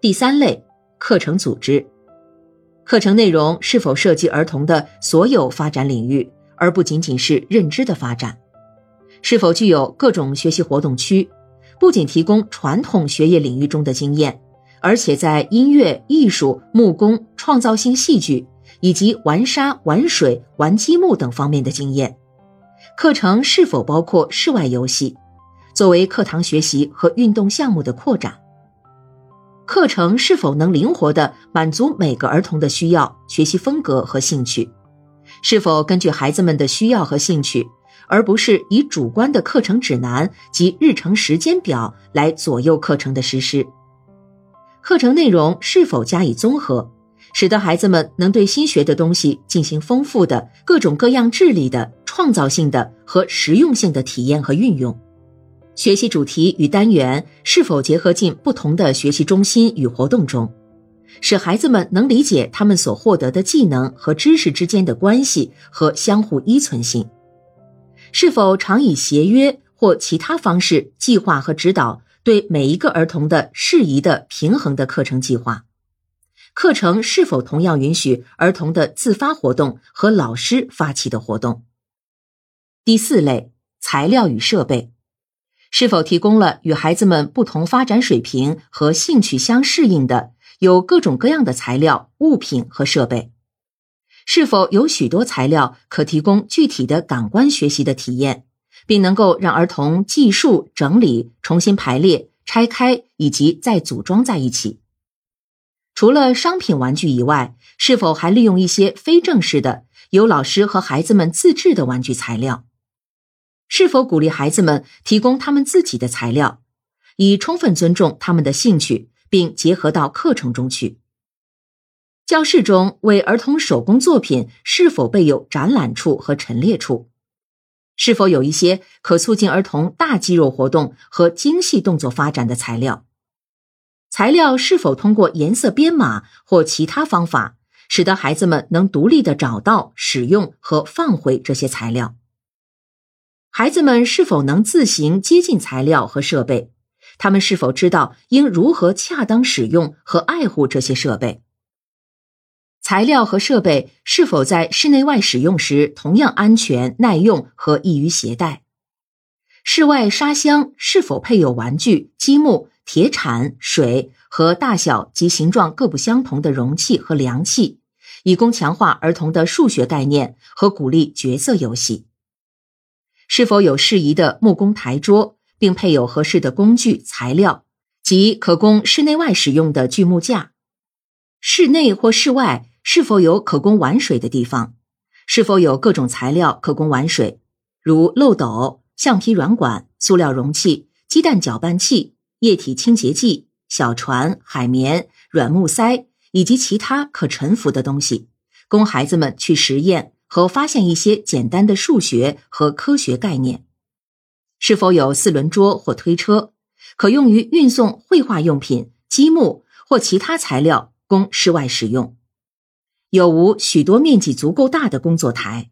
第三类，课程组织。课程内容是否涉及儿童的所有发展领域，而不仅仅是认知的发展？是否具有各种学习活动区？不仅提供传统学业领域中的经验，而且在音乐、艺术、木工、创造性戏剧以及玩沙、玩水、玩积木等方面的经验？课程是否包括室外游戏，作为课堂学习和运动项目的扩展？课程是否能灵活地满足每个儿童的需要、学习风格和兴趣？是否根据孩子们的需要和兴趣，而不是以主观的课程指南及日程时间表来左右课程的实施？课程内容是否加以综合，使得孩子们能对新学的东西进行丰富的各种各样智力的创造性的和实用性的体验和运用？学习主题与单元是否结合进不同的学习中心与活动中，使孩子们能理解他们所获得的技能和知识之间的关系和相互依存性？是否常以协约或其他方式计划和指导对每一个儿童的适宜的平衡的课程计划？课程是否同样允许儿童的自发活动和老师发起的活动？第四类材料与设备。是否提供了与孩子们不同发展水平和兴趣相适应的有各种各样的材料、物品和设备？是否有许多材料可提供具体的感官学习的体验，并能够让儿童计数、整理、重新排列、拆开以及再组装在一起？除了商品玩具以外，是否还利用一些非正式的、由老师和孩子们自制的玩具材料？是否鼓励孩子们提供他们自己的材料，以充分尊重他们的兴趣，并结合到课程中去？教室中为儿童手工作品是否备有展览处和陈列处？是否有一些可促进儿童大肌肉活动和精细动作发展的材料？材料是否通过颜色编码或其他方法，使得孩子们能独立的找到、使用和放回这些材料？孩子们是否能自行接近材料和设备？他们是否知道应如何恰当使用和爱护这些设备？材料和设备是否在室内外使用时同样安全、耐用和易于携带？室外沙箱是否配有玩具、积木、铁铲、水和大小及形状各不相同的容器和量器，以供强化儿童的数学概念和鼓励角色游戏？是否有适宜的木工台桌，并配有合适的工具材料及可供室内外使用的锯木架？室内或室外是否有可供玩水的地方？是否有各种材料可供玩水，如漏斗、橡皮软管、塑料容器、鸡蛋搅拌器、液体清洁剂、小船、海绵、软木塞以及其他可沉浮的东西，供孩子们去实验？和发现一些简单的数学和科学概念，是否有四轮桌或推车，可用于运送绘画用品、积木或其他材料供室外使用？有无许多面积足够大的工作台？